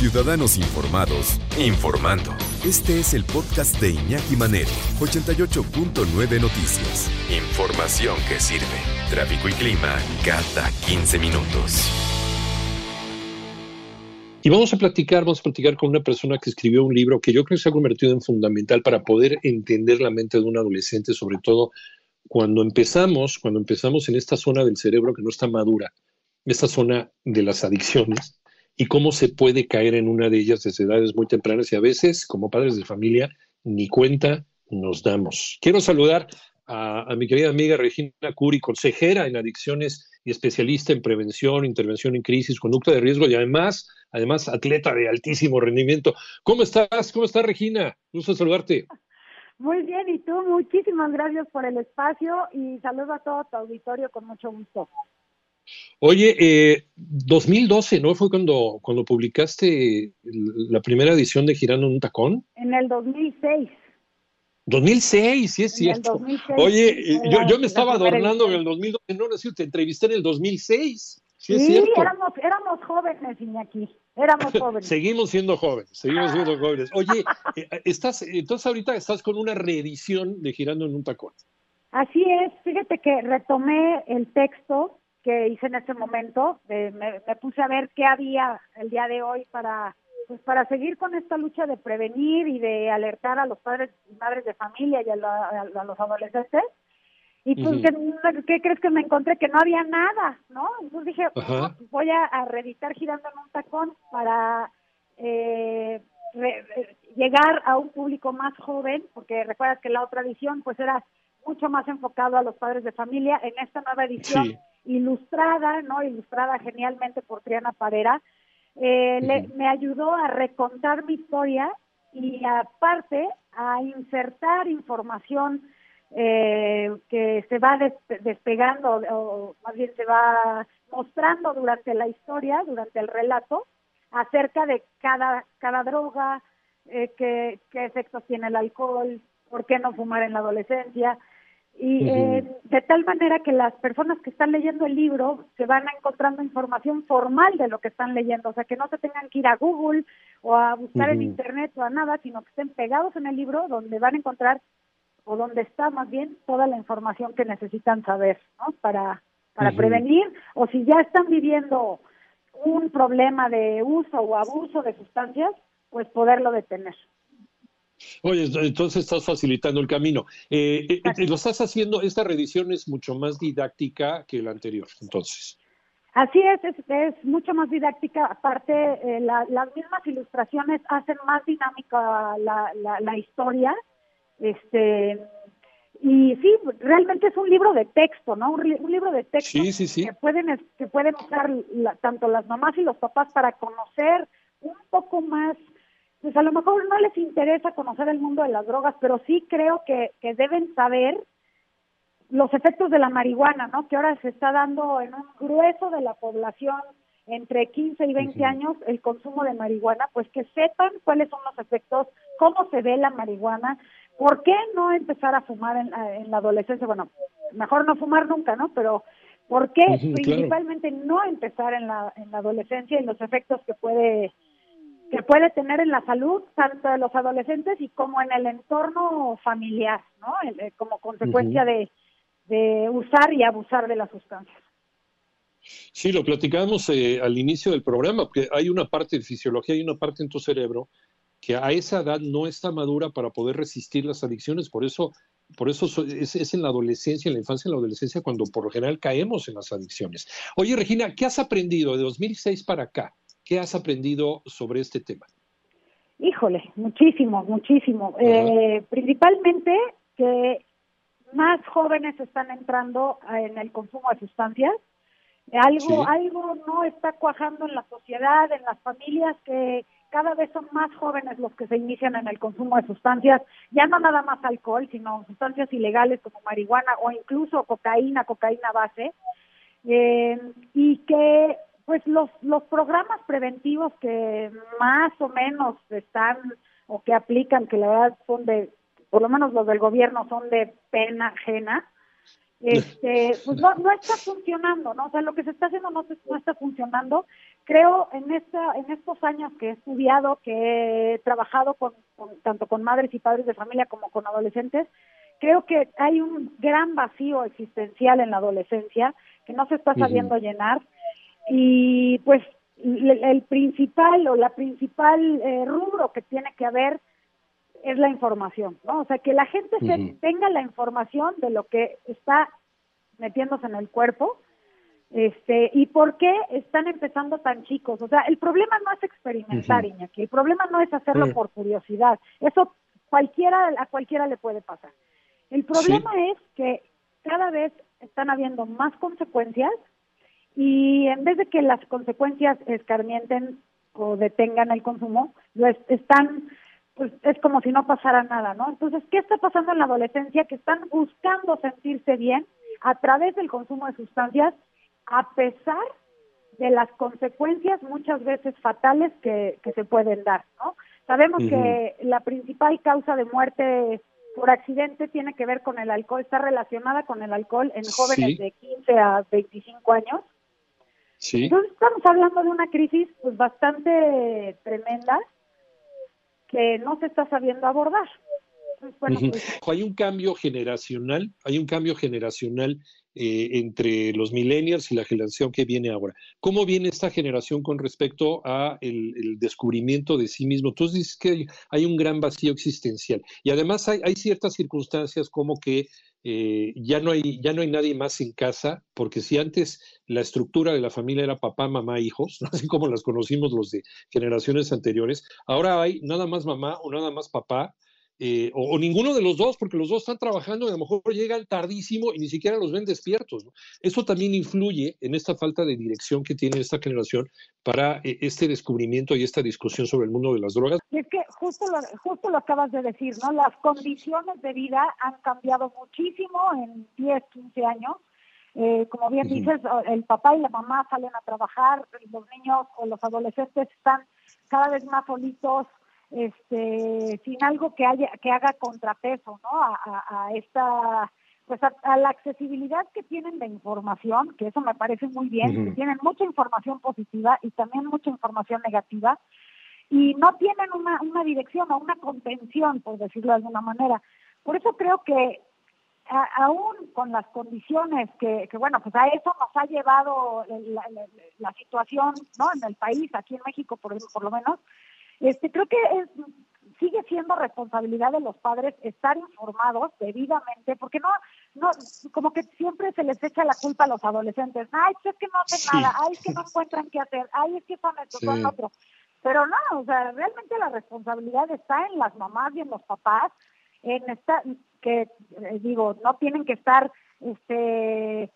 Ciudadanos Informados, informando. Este es el podcast de Iñaki Manero, 88.9 Noticias. Información que sirve. Tráfico y clima cada 15 minutos. Y vamos a platicar, vamos a platicar con una persona que escribió un libro que yo creo que se ha convertido en fundamental para poder entender la mente de un adolescente, sobre todo cuando empezamos, cuando empezamos en esta zona del cerebro que no está madura, esta zona de las adicciones y cómo se puede caer en una de ellas desde edades muy tempranas y a veces, como padres de familia, ni cuenta nos damos. Quiero saludar a, mi querida amiga Regina Curi, consejera en adicciones y especialista en prevención, intervención en crisis, conducta de riesgo y además, además atleta de altísimo rendimiento. ¿Cómo estás? ¿Cómo estás, Regina? Gusto saludarte. Muy bien, y tú, muchísimas gracias por el espacio y saludo a todo tu auditorio con mucho gusto. Oye, eh, 2012, ¿no? Fue cuando, cuando publicaste la primera edición de Girando en un Tacón. En el 2006. 2006, sí es cierto. Oye, eh, yo, yo, me estaba adornando en el 2012, no, no, te entrevisté en el 2006. Sí, es cierto. Éramos, éramos jóvenes, Iñaki. Éramos jóvenes. seguimos siendo jóvenes, seguimos siendo jóvenes. Oye, eh, estás, entonces ahorita estás con una reedición de Girando en un Tacón. Así es, fíjate que retomé el texto que hice en ese momento. me, me, puse a ver qué había el día de hoy para pues para seguir con esta lucha de prevenir y de alertar a los padres y madres de familia y a, los adolescentes. Y pues, ¿qué, crees que me encontré? Que no había nada, ¿no? Entonces dije, pues, voy a, reeditar girando en un tacón para eh, llegar a un público más joven, porque recuerdas que la otra edición pues era mucho más enfocado a los padres de familia. En esta nueva edición ilustrada, ¿no? Ilustrada genialmente por Triana Parera, eh, me ayudó a recontar mi historia y aparte a insertar información eh, que se va despegando o más bien se va mostrando durante la historia, durante el relato, acerca de cada, cada droga, eh, qué, qué efectos tiene el alcohol, por qué no fumar en la adolescencia, y eh, de tal manera que las personas que están leyendo el libro se van encontrando información formal de lo que están leyendo, o sea, que no se tengan que ir a Google o a buscar en Internet o a nada, sino que estén pegados en el libro donde van a encontrar, o donde está más bien, toda la información que necesitan saber, ¿no? Para, para prevenir, o si ya están viviendo un problema de uso o abuso de sustancias, pues poderlo detener. Oye, entonces estás facilitando el camino. Eh, eh, eh, lo estás haciendo, esta reedición es mucho más didáctica que la anterior, entonces. Así es, es, mucho más didáctica. Aparte, las mismas ilustraciones hacen más dinámica la, la, historia. Este, y sí, realmente es un libro de texto, ¿no? Un, libro de texto que pueden que pueden usar tanto las mamás y los papás para conocer un poco más pues a lo mejor no les interesa conocer el mundo de las drogas, pero sí creo que, que deben saber los efectos de la marihuana, ¿no? Que ahora se está dando en un grueso de la población entre 15 y 20 años el consumo de marihuana, pues que sepan cuáles son los efectos, cómo se ve la marihuana, por qué no empezar a fumar en, en la adolescencia, bueno, mejor no fumar nunca, ¿no? Pero ¿por qué principalmente no empezar en la, en la adolescencia y los efectos que puede que puede tener en la salud tanto de los adolescentes y como en el entorno familiar, ¿no? Eh, como consecuencia de, usar y abusar de las sustancias. Sí, lo platicábamos eh, al inicio del programa, porque hay una parte de fisiología, hay una parte en tu cerebro que a esa edad no está madura para poder resistir las adicciones, por eso, por eso es, es en la adolescencia, en la infancia, en la adolescencia, cuando por lo general caemos en las adicciones. Oye, Regina, ¿qué has aprendido de 2006 para acá? ¿Qué has aprendido sobre este tema? Híjole, muchísimo, muchísimo. Eh, principalmente que más jóvenes están entrando en el consumo de sustancias. Algo, algo no está cuajando en la sociedad, en las familias que cada vez son más jóvenes los que se inician en el consumo de sustancias, ya no nada más alcohol, sino sustancias ilegales como marihuana o incluso cocaína, cocaína base, eh, y que pues los, los programas preventivos que más o menos están o que aplican, que la verdad son de, por lo menos los del gobierno son de pena ajena, este, pues no, no está funcionando, ¿no? O sea, lo que se está haciendo no, no está funcionando. Creo en esta, en estos años que he estudiado, que he trabajado con, tanto con madres y padres de familia como con adolescentes, creo que hay un gran vacío existencial en la adolescencia que no se está sabiendo llenar y pues el, principal o la principal eh, rubro que tiene que haber es la información, ¿no? O sea, que la gente tenga la información de lo que está metiéndose en el cuerpo, este, y por qué están empezando tan chicos. O sea, el problema no es experimentar, Iñaki, el problema no es hacerlo por curiosidad, eso cualquiera, a cualquiera le puede pasar. El problema es que cada vez están habiendo más consecuencias y en vez de que las consecuencias escarmienten o detengan el consumo, lo están pues es como si no pasara nada, ¿no? Entonces, ¿qué está pasando en la adolescencia? Que están buscando sentirse bien a través del consumo de sustancias, a pesar de las consecuencias muchas veces fatales que, se pueden dar, ¿no? Sabemos que la principal causa de muerte por accidente tiene que ver con el alcohol, está relacionada con el alcohol en jóvenes de 15 a 25 años. Sí. Entonces estamos hablando de una crisis pues bastante tremenda que no se está sabiendo abordar. Pues, hay un cambio generacional, hay un cambio generacional eh, entre los millennials y la generación que viene ahora. ¿Cómo viene esta generación con respecto a el, descubrimiento de sí mismo? Entonces dices que hay un gran vacío existencial y además hay, ciertas circunstancias como que eh, ya, no hay, ya no hay nadie más en casa, porque si antes la estructura de la familia era papá, mamá, hijos, no sé cómo las conocimos los de generaciones anteriores, ahora hay nada más mamá o nada más papá, eh, o, ninguno de los dos, porque los dos están trabajando y a lo mejor llegan tardísimo y ni siquiera los ven despiertos. Eso también influye en esta falta de dirección que tiene esta generación para eh, este descubrimiento y esta discusión sobre el mundo de las drogas. es que justo lo, justo lo acabas de decir, ¿no? Las condiciones de vida han cambiado muchísimo en 10, 15 años. Eh, como bien dices, el papá y la mamá salen a trabajar, los niños o los adolescentes están cada vez más solitos, este, sin algo que haya que haga contrapeso, ¿no? A, esta pues a, la accesibilidad que tienen de información, que eso me parece muy bien, que tienen mucha información positiva y también mucha información negativa, y no tienen una, una dirección o una contención, por decirlo de alguna manera. Por eso creo que aún con las condiciones que, que, bueno, pues a eso nos ha llevado la, situación, ¿no? En el país, aquí en México por, por lo menos, este, creo que es, sigue siendo responsabilidad de los padres estar informados debidamente, porque no, no, como que siempre se les echa la culpa a los adolescentes. Ay, es que no hacen nada, ay, es que no encuentran qué hacer, ay, es que son esto, son otro. Pero no, o sea, realmente la responsabilidad está en las mamás y en los papás, en esta, que eh, digo, no tienen que estar este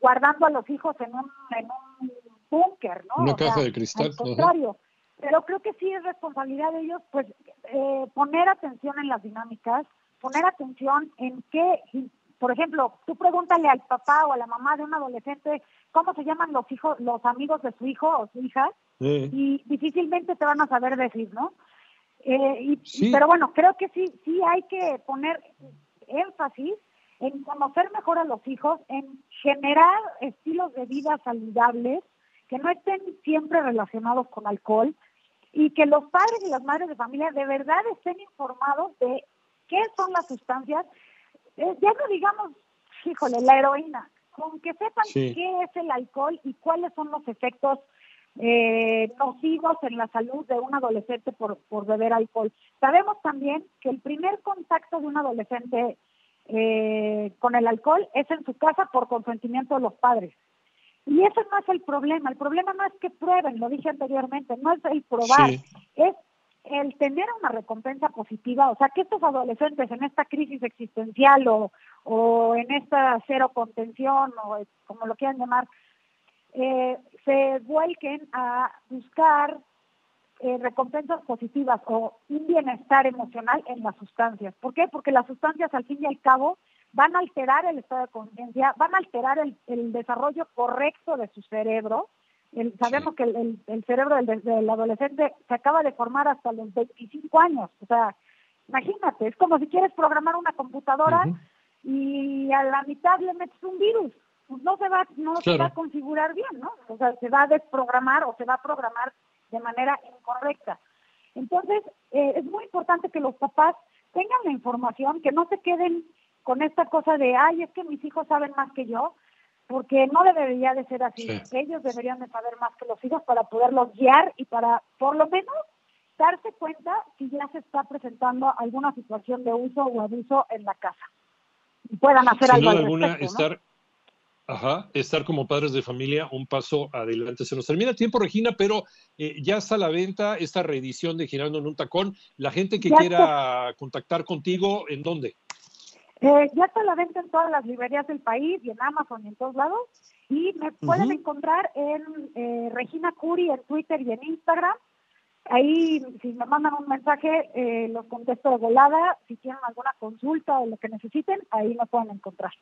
guardando a los hijos en un, en un búnker, ¿no? Una caja de cristal. Al contrario pero creo que sí es responsabilidad de ellos, pues, eh, poner atención en las dinámicas, poner atención en qué, por ejemplo, tú pregúntale al papá o a la mamá de un adolescente cómo se llaman los hijos, los amigos de su hijo o su hija, y difícilmente te van a saber decir, ¿no? Eh, y, Pero bueno, creo que sí, sí hay que poner énfasis en conocer mejor a los hijos, en generar estilos de vida saludables que no estén siempre relacionados con alcohol, y que los padres y las madres de familia de verdad estén informados de qué son las sustancias, eh, ya no digamos, híjole, la heroína, con que sepan qué es el alcohol y cuáles son los efectos eh, nocivos en la salud de un adolescente por, por beber alcohol. Sabemos también que el primer contacto de un adolescente eh, con el alcohol es en su casa por consentimiento de los padres. Y eso no es el problema, el problema no es que prueben, lo dije anteriormente, no es el probar, es el tener una recompensa positiva, o sea, que estos adolescentes en esta crisis existencial o, o en esta cero contención o como lo quieran llamar, eh, se vuelquen a buscar eh, recompensas positivas o un bienestar emocional en las sustancias. ¿Por qué? Porque las sustancias al fin y al cabo van a alterar el estado de conciencia, van a alterar el, desarrollo correcto de su cerebro. sabemos que el, cerebro del, adolescente se acaba de formar hasta los 25 años. O sea, imagínate, es como si quieres programar una computadora y a la mitad le metes un virus. Pues no se va, no se va a configurar bien, ¿no? O sea, se va a desprogramar o se va a programar de manera incorrecta. Entonces, eh, es muy importante que los papás tengan la información, que no se queden con esta cosa de, ay, es que mis hijos saben más que yo, porque no debería de ser así. Ellos deberían de saber más que los hijos para poderlos guiar y para, por lo menos, darse cuenta si ya se está presentando alguna situación de uso o abuso en la casa. Y puedan hacer algo al respecto, Ajá, estar como padres de familia un paso adelante. Se nos termina el tiempo, Regina, pero eh, ya está a la venta esta reedición de Girando en un Tacón. La gente que quiera contactar contigo, ¿en dónde? Eh, ya está a la venta en todas las librerías del país y en Amazon y en todos lados. Y me pueden encontrar en eh, Regina Curi en Twitter y en Instagram. Ahí, si me mandan un mensaje, eh, los contesto de volada. Si tienen alguna consulta o lo que necesiten, ahí me pueden encontrar.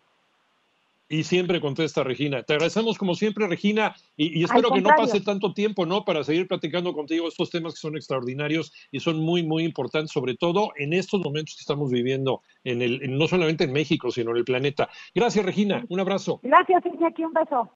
Y siempre contesta Regina. Te agradecemos como siempre, Regina, y, espero que no pase tanto tiempo, ¿no? Para seguir platicando contigo estos temas que son extraordinarios y son muy, muy importantes, sobre todo en estos momentos que estamos viviendo, en el, no solamente en México, sino en el planeta. Gracias, Regina. Un abrazo. Gracias, Iñaki. Un beso.